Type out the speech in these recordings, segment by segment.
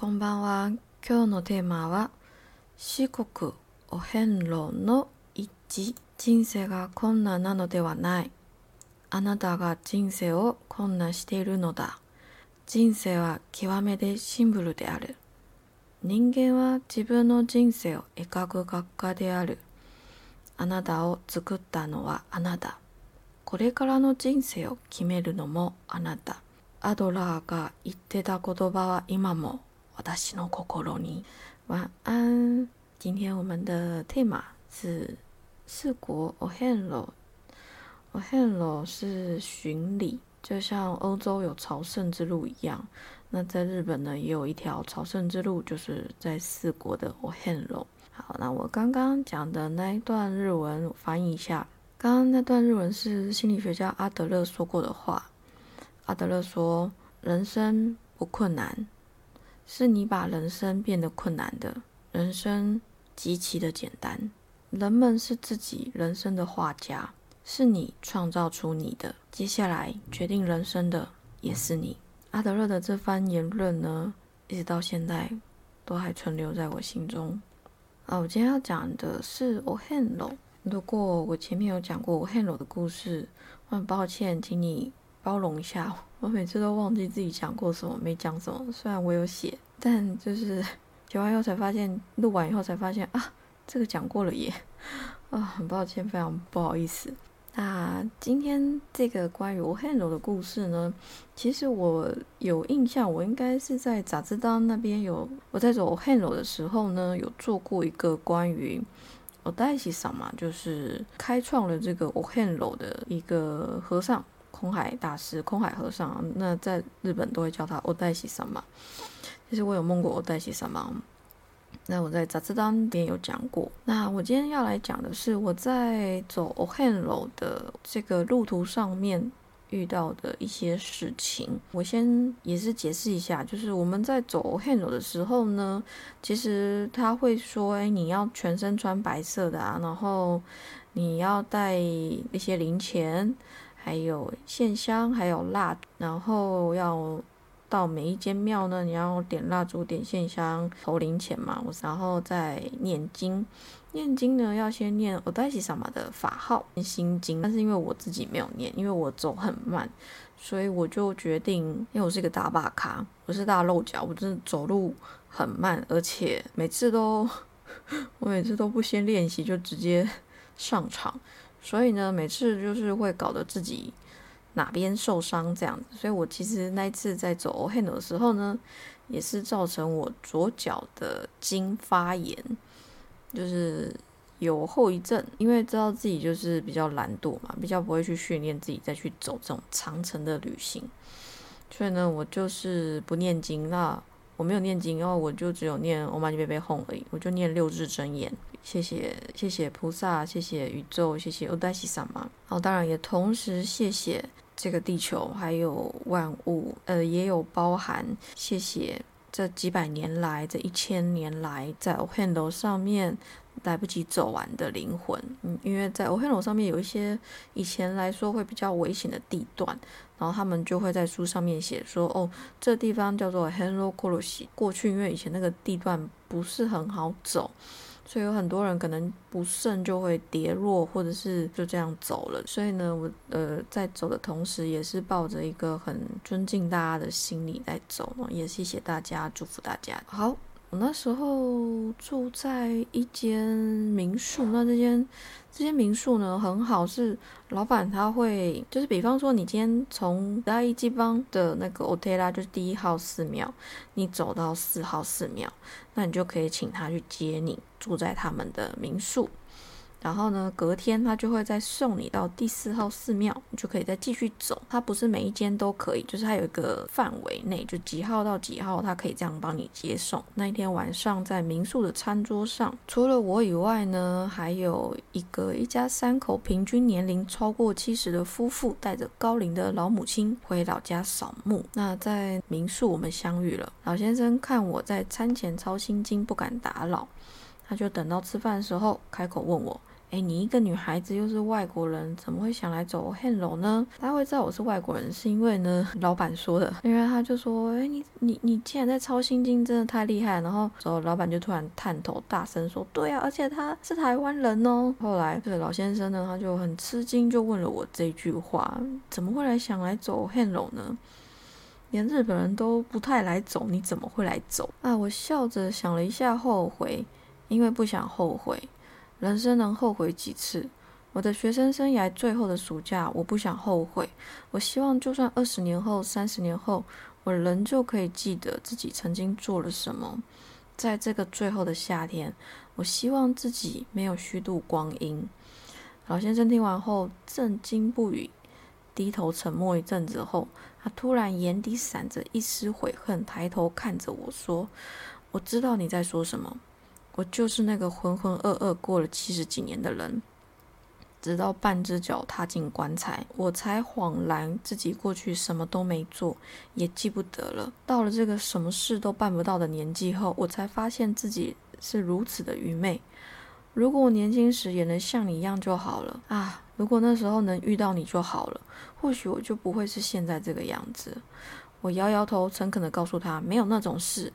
こんばんは。今日のテーマは四国お遍路の一致人生が困難なのではない。あなたが人生を困難しているのだ。人生は極めてシンプルである。人間は自分の人生を描く学科である。あなたを作ったのはあなた。これからの人生を決めるのもあなた。アドラーが言ってた言葉は今も私の心に。晚安。今天我们的 tema 是四国 Ohenlo。Ohenlo 是巡礼，就像欧洲有朝圣之路一样。那在日本呢，也有一条朝圣之路，就是在四国的 Ohenlo。好，那我刚刚讲的那一段日文，我翻译一下。刚刚那段日文是心理学家阿德勒说过的话。阿德勒说：“人生不困难。”是你把人生变得困难的，人生极其的简单。人们是自己人生的画家，是你创造出你的。接下来决定人生的也是你。阿德勒的这番言论呢，一直到现在都还存留在我心中。啊，我今天要讲的是 Ohenlo。如果我前面有讲过 Ohenlo 的故事，我很抱歉，请你。包容一下，我每次都忘记自己讲过什么，没讲什么。虽然我有写，但就是写完以后才发现，录完以后才发现啊，这个讲过了耶，啊，很抱歉，非常不好意思。那今天这个关于 Ohenlo 的故事呢，其实我有印象，我应该是在杂志当那边有，我在走 Ohenlo 的时候呢，有做过一个关于 Odashi 上嘛，就是开创了这个 Ohenlo 的一个和尚。空海大师、空海和尚，那在日本都会叫他欧代西上嘛。其实我有梦过欧代西上嘛。那我在杂志当边有讲过。那我今天要来讲的是我在走 Ohenlo 的这个路途上面遇到的一些事情。我先也是解释一下，就是我们在走 Ohenlo 的时候呢，其实他会说：“哎，你要全身穿白色的啊，然后你要带一些零钱。”还有线香，还有蜡，然后要到每一间庙呢，你要点蜡烛、点线香、投零钱嘛，然后再念经。念经呢，要先念欧代西萨玛的法号、心经。但是因为我自己没有念，因为我走很慢，所以我就决定，因为我是一个大把卡，我是大漏脚，我真的走路很慢，而且每次都，我每次都不先练习就直接上场。所以呢，每次就是会搞得自己哪边受伤这样子。所以我其实那一次在走 hand 的时候呢，也是造成我左脚的筋发炎，就是有后遗症。因为知道自己就是比较懒惰嘛，比较不会去训练自己再去走这种长程的旅行。所以呢，我就是不念经，那我没有念经，然后我就只有念 Om Mani Padme Hum 而已，我就念六字真言。谢谢谢谢菩萨，谢谢宇宙，谢谢欧黛西萨玛。然后当然也同时谢谢这个地球，还有万物，呃，也有包含谢谢这几百年来，这一千年来在 o h e n l o 上面来不及走完的灵魂。嗯，因为在 o h e n l o 上面有一些以前来说会比较危险的地段，然后他们就会在书上面写说，哦，这地方叫做 h e n l o k o r o s 过去因为以前那个地段不是很好走。所以有很多人可能不慎就会跌落，或者是就这样走了。所以呢，我呃在走的同时，也是抱着一个很尊敬大家的心理在走呢，也谢谢大家，祝福大家。好。我那时候住在一间民宿，那这间这间民宿呢很好，是老板他会就是比方说你今天从大一基邦的那个 o t e l a 就是第一号寺庙，你走到四号寺庙，那你就可以请他去接你，住在他们的民宿。然后呢，隔天他就会再送你到第四号寺庙，你就可以再继续走。他不是每一间都可以，就是他有一个范围内，就几号到几号，他可以这样帮你接送。那一天晚上在民宿的餐桌上，除了我以外呢，还有一个一家三口，平均年龄超过七十的夫妇，带着高龄的老母亲回老家扫墓。那在民宿我们相遇了，老先生看我在餐前抄心经，不敢打扰，他就等到吃饭的时候开口问我。哎，你一个女孩子又是外国人，怎么会想来走 Hello 呢？大家会知道我是外国人，是因为呢，老板说的。因为他就说，哎，你你你竟然在抄心经，真的太厉害。然后之后老板就突然探头大声说，对啊，而且他是台湾人哦。后来这个老先生呢，他就很吃惊，就问了我这句话，怎么会来想来走 Hello 呢？连日本人都不太来走，你怎么会来走？啊，我笑着想了一下，后悔，因为不想后悔。人生能后悔几次？我的学生生涯最后的暑假，我不想后悔。我希望，就算二十年后、三十年后，我仍旧可以记得自己曾经做了什么。在这个最后的夏天，我希望自己没有虚度光阴。老先生听完后震惊不语，低头沉默一阵子后，他突然眼底闪着一丝悔恨，抬头看着我说：“我知道你在说什么。”我就是那个浑浑噩噩过了七十几年的人，直到半只脚踏进棺材，我才恍然自己过去什么都没做，也记不得了。到了这个什么事都办不到的年纪后，我才发现自己是如此的愚昧。如果我年轻时也能像你一样就好了啊！如果那时候能遇到你就好了，或许我就不会是现在这个样子。我摇摇头，诚恳地告诉他：没有那种事。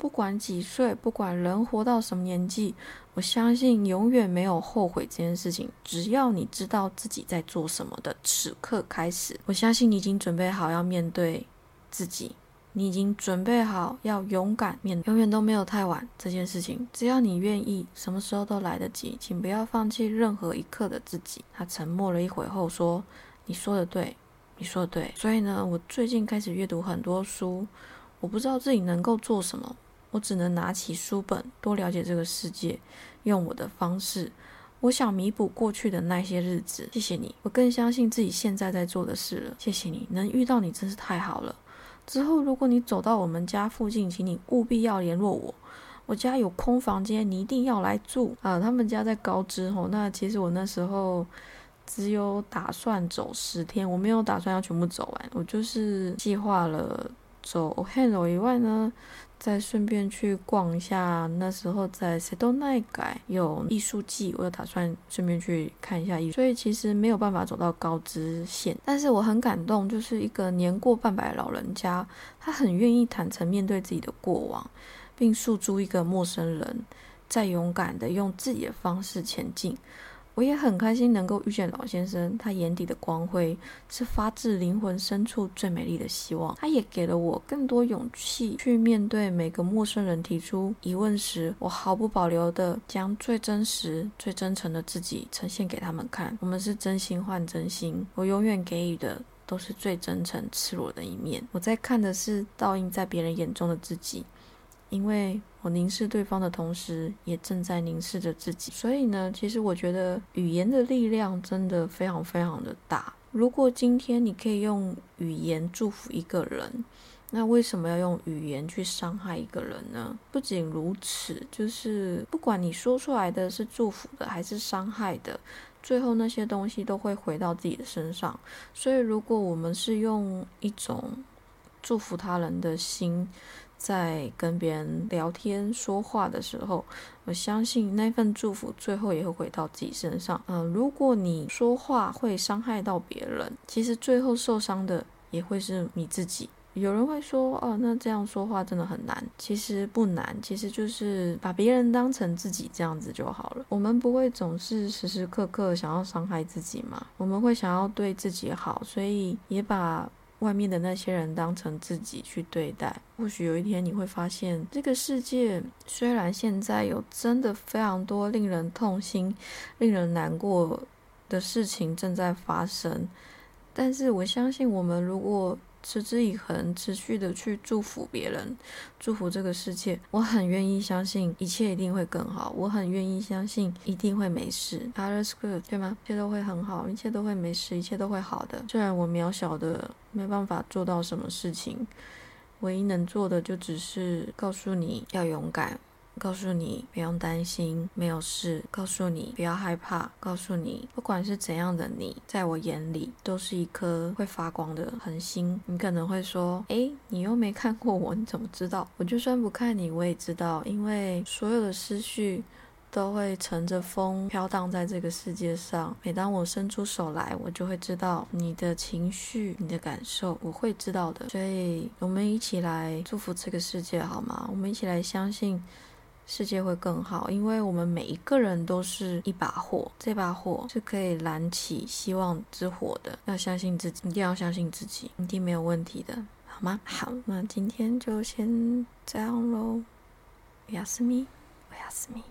不管几岁，不管人活到什么年纪，我相信永远没有后悔这件事情。只要你知道自己在做什么的此刻开始，我相信你已经准备好要面对自己，你已经准备好要勇敢面，永远都没有太晚这件事情。只要你愿意，什么时候都来得及。请不要放弃任何一刻的自己。他沉默了一会后说：“你说的对，你说的对。所以呢，我最近开始阅读很多书，我不知道自己能够做什么。”我只能拿起书本，多了解这个世界，用我的方式。我想弥补过去的那些日子。谢谢你，我更相信自己现在在做的事了。谢谢你，能遇到你真是太好了。之后如果你走到我们家附近，请你务必要联络我。我家有空房间，你一定要来住啊！他们家在高知吼。那其实我那时候只有打算走十天，我没有打算要全部走完，我就是计划了走 Hello 以外呢。再顺便去逛一下，那时候在塞多奈改有艺术季，我有打算顺便去看一下艺术。所以其实没有办法走到高知县，但是我很感动，就是一个年过半百的老人家，他很愿意坦诚面对自己的过往，并诉诸一个陌生人，再勇敢的用自己的方式前进。我也很开心能够遇见老先生，他眼底的光辉是发自灵魂深处最美丽的希望。他也给了我更多勇气去面对每个陌生人提出疑问时，我毫不保留的将最真实、最真诚的自己呈现给他们看。我们是真心换真心，我永远给予的都是最真诚、赤裸的一面。我在看的是倒映在别人眼中的自己。因为我凝视对方的同时，也正在凝视着自己。所以呢，其实我觉得语言的力量真的非常非常的大。如果今天你可以用语言祝福一个人，那为什么要用语言去伤害一个人呢？不仅如此，就是不管你说出来的是祝福的还是伤害的，最后那些东西都会回到自己的身上。所以，如果我们是用一种祝福他人的心，在跟别人聊天说话的时候，我相信那份祝福最后也会回到自己身上。嗯，如果你说话会伤害到别人，其实最后受伤的也会是你自己。有人会说，哦，那这样说话真的很难。其实不难，其实就是把别人当成自己这样子就好了。我们不会总是时时刻刻想要伤害自己嘛，我们会想要对自己好，所以也把。外面的那些人当成自己去对待，或许有一天你会发现，这个世界虽然现在有真的非常多令人痛心、令人难过的事情正在发生，但是我相信，我们如果持之以恒，持续的去祝福别人，祝福这个世界。我很愿意相信一切一定会更好，我很愿意相信一定会没事。All is good，对吗？一切都会很好，一切都会没事，一切都会好的。虽然我渺小的没办法做到什么事情，唯一能做的就只是告诉你要勇敢。告诉你不用担心，没有事。告诉你不要害怕。告诉你，不管是怎样的你，在我眼里都是一颗会发光的恒星。你可能会说，诶，你又没看过我，你怎么知道？我就算不看你，我也知道，因为所有的思绪都会乘着风飘荡在这个世界上。每当我伸出手来，我就会知道你的情绪、你的感受，我会知道的。所以，我们一起来祝福这个世界，好吗？我们一起来相信世界会更好，因为我们每一个人都是一把火，这把火是可以燃起希望之火的。要相信自己，一定要相信自己，一定没有问题的，好吗？好，那今天就先这样喽。おやすみ。おやすみ。